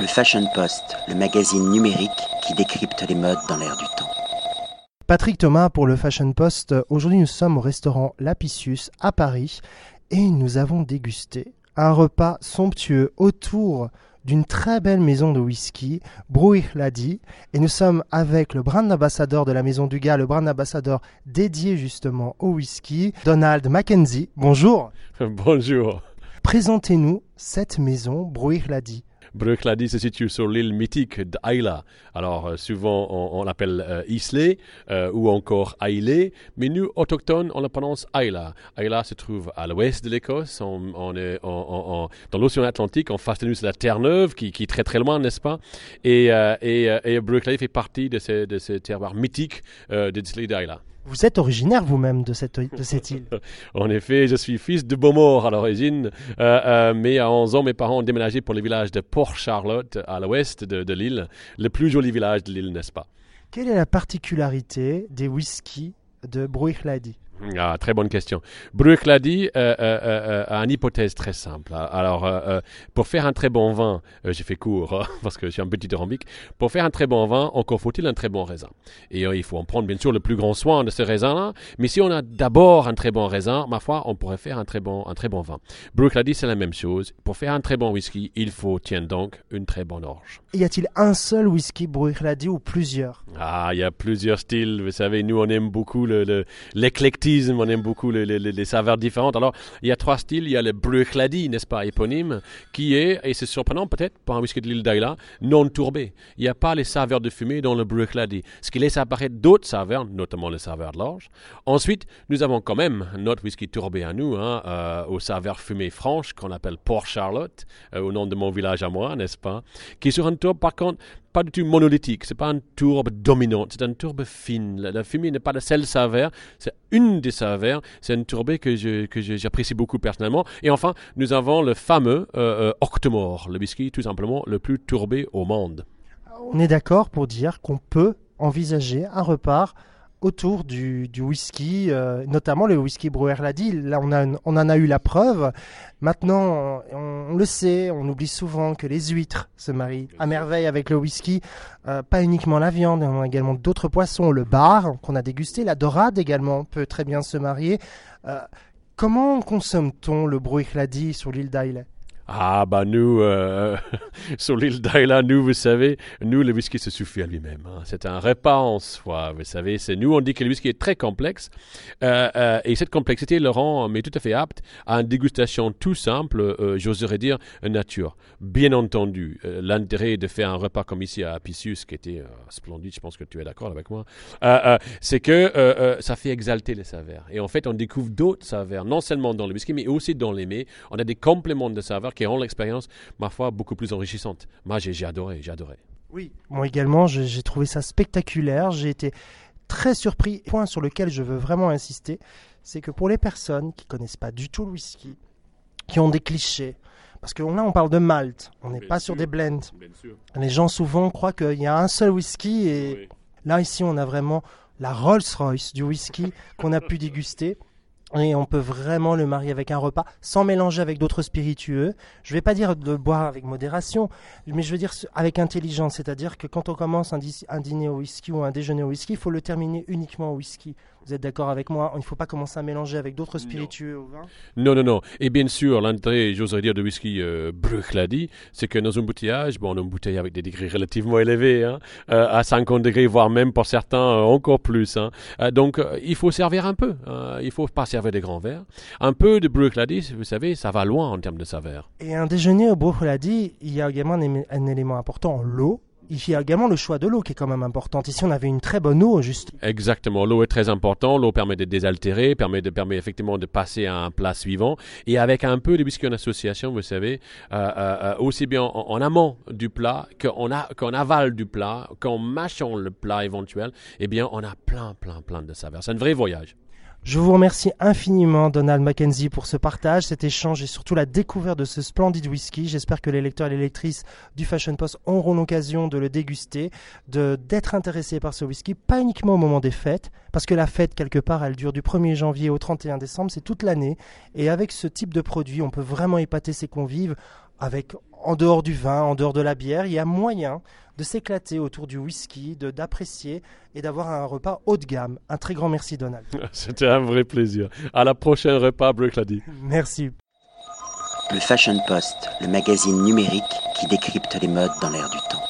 Le Fashion Post, le magazine numérique qui décrypte les modes dans l'air du temps. Patrick Thomas pour le Fashion Post. Aujourd'hui, nous sommes au restaurant Lapicius à Paris et nous avons dégusté un repas somptueux autour d'une très belle maison de whisky, Lady, et nous sommes avec le brand ambassadeur de la maison du gars, le brand ambassadeur dédié justement au whisky, Donald Mackenzie. Bonjour. Bonjour. Présentez-nous cette maison, Lady. Bruichladi se situe sur l'île mythique d'Ayla. Alors, euh, souvent, on, l'appelle euh, Islay euh, ou encore Ailey, mais nous, autochtones, on le prononce Ayla. Ayla se trouve à l'ouest de l'Écosse, on, est dans l'océan Atlantique, en face de nous, c'est la Terre-Neuve, qui, est très très loin, n'est-ce pas? Et, et, fait partie de ce, de terroir mythique de l'île d'Ayla. Vous êtes originaire vous-même de cette, de cette île. En effet, je suis fils de Beaumort à l'origine, euh, euh, mais à 11 ans, mes parents ont déménagé pour le village de Port-Charlotte, à l'ouest de, de l'île, le plus joli village de l'île, n'est-ce pas? Quelle est la particularité des whiskies de Bruichladi ah, très bonne question. Bruck l'a dit, euh, euh, euh, une hypothèse très simple. Alors, pour faire un très bon vin, j'ai fait court hein, parce que j'ai un petit arambic. Pour faire un très bon vin, encore faut-il un très bon raisin. Et il faut en prendre bien sûr le plus grand soin de ce raisin-là. Mais si on a d'abord un très bon raisin, ma foi, on pourrait faire un très bon, un très bon vin. Bruck l'a dit, c'est la même chose. Pour faire un très bon whisky, il faut, tiens donc, une très bonne orge. Y a-t-il un seul whisky Bruck l'a dit ou plusieurs? Ah, il y a plusieurs styles. Vous savez, nous on aime beaucoup l'éclectique. Le, on aime beaucoup les, saveurs différentes. Alors, il y a trois styles. Il y a le Bruichladi, n'est-ce pas, éponyme, qui est, et c'est surprenant peut-être pour un whisky de l'île d'Ayla, non tourbé. Il n'y a pas les saveurs de fumée dans le Bruichladi, ce qui laisse apparaître d'autres saveurs, notamment les saveurs de l'orge. Ensuite, nous avons quand même notre whisky tourbé à nous, hein, euh, aux saveurs fumées franches, qu'on appelle Port Charlotte, euh, au nom de mon village à moi, n'est-ce pas, qui est sur un tourbe, par contre, pas du tout monolithique, c'est pas une tourbe dominante, c'est une tourbe fine. La, fumée n'est pas la seule saveur, c'est une des saveurs, c'est une je, que j'apprécie beaucoup personnellement. Et enfin, nous avons le fameux euh, euh, Octomore, le whisky tout simplement le plus tourbé au monde. On est d'accord pour dire qu'on peut envisager un repas autour du, whisky, euh, notamment le whisky Brewer l'a dit. Là, on, a, on en a eu la preuve. Maintenant, on, le sait, on oublie souvent que les huîtres se marient à merveille avec le whisky. Euh, pas uniquement la viande, on a également d'autres poissons. Le bar qu'on a dégusté, la dorade également peut très bien se marier. Euh, comment consomme-t-on le dit sur l'île d'Islay ah, bah nous, euh, sur l'île d'Ayla, nous, vous savez, nous, le whisky se suffit à lui-même. Hein. C'est un repas en soi, vous savez. C'est nous, on dit que le whisky est très complexe. Euh, euh, et cette complexité le rend mais tout à fait apte à une dégustation tout simple, j'oserais dire, nature. Bien entendu, l'intérêt de faire un repas comme ici à Apicius, qui était splendide, je pense que tu es d'accord avec moi, c'est que ça fait exalter les saveurs. Et en fait, on découvre d'autres saveurs, non seulement dans le whisky, mais aussi dans les mets. On a des compléments de saveurs qui rend l'expérience, ma foi, beaucoup plus enrichissante. Moi, j'ai adoré, j'ai adoré. Oui, moi également, j'ai trouvé ça spectaculaire. J'ai été très surpris. Point sur lequel je veux vraiment insister, c'est que pour les personnes qui connaissent pas du tout le whisky, qui ont des clichés, parce que là on parle de malt, on n'est pas sur des blends. Les gens souvent croient qu'il y a un seul whisky et là ici on a vraiment la Rolls-Royce du whisky qu'on a pu déguster. Et on peut vraiment le marier avec un repas sans mélanger avec d'autres spiritueux. Je ne vais pas dire de boire avec modération, mais je veux dire avec intelligence. C'est-à-dire que quand on commence un, un, dîner au whisky ou un déjeuner au whisky, il faut le terminer uniquement au whisky. Vous êtes d'accord avec moi Il ne faut pas commencer à mélanger avec d'autres spiritueux au vin Non, non, non. Et bien sûr, l'entrée, j'oserais dire, de whisky euh, l'a dit, c'est que nos embouteillages, bon, on embouteille avec des degrés relativement élevés, hein, euh, à 50 degrés, voire même pour certains euh, encore plus. Hein. Euh, donc, il faut servir un peu. il ne faut pas servir des grands verres. Un peu de dit, vous savez, ça va loin en termes de saveur. Et un déjeuner au dit, il y a également un élément important, l'eau il y a également le choix de l'eau qui est quand même important. Ici, on avait une très bonne eau, juste. Exactement. L'eau est très importante. L'eau permet de désaltérer, permet, de, permet effectivement de passer à un plat suivant. Et avec un peu de whisky en association, vous savez, euh, euh, euh, aussi bien en, amont du plat qu'en aval du plat, qu'en mâchant le plat éventuel, eh bien, on a plein, plein, plein de saveurs. C'est un vrai voyage. Je vous remercie infiniment, Donald Mackenzie, pour ce partage, cet échange et surtout la découverte de ce splendide whisky. J'espère que les lecteurs et les lectrices du Fashion Post auront l'occasion de le déguster, d'être intéressés par ce whisky, pas uniquement au moment des fêtes, parce que la fête, quelque part, elle dure du 1er janvier au 31 décembre, c'est toute l'année. Et avec ce type de produit, on peut vraiment épater ses convives avec en dehors du vin, en dehors de la bière, il y a moyen de s'éclater autour du whisky, de d'apprécier et d'avoir un repas haut de gamme. Un très grand merci Donald. C'était un vrai plaisir. À la prochaine repas Bruichladdich. Merci. Le Fashion Post, le magazine numérique qui décrypte les modes dans l'air du temps.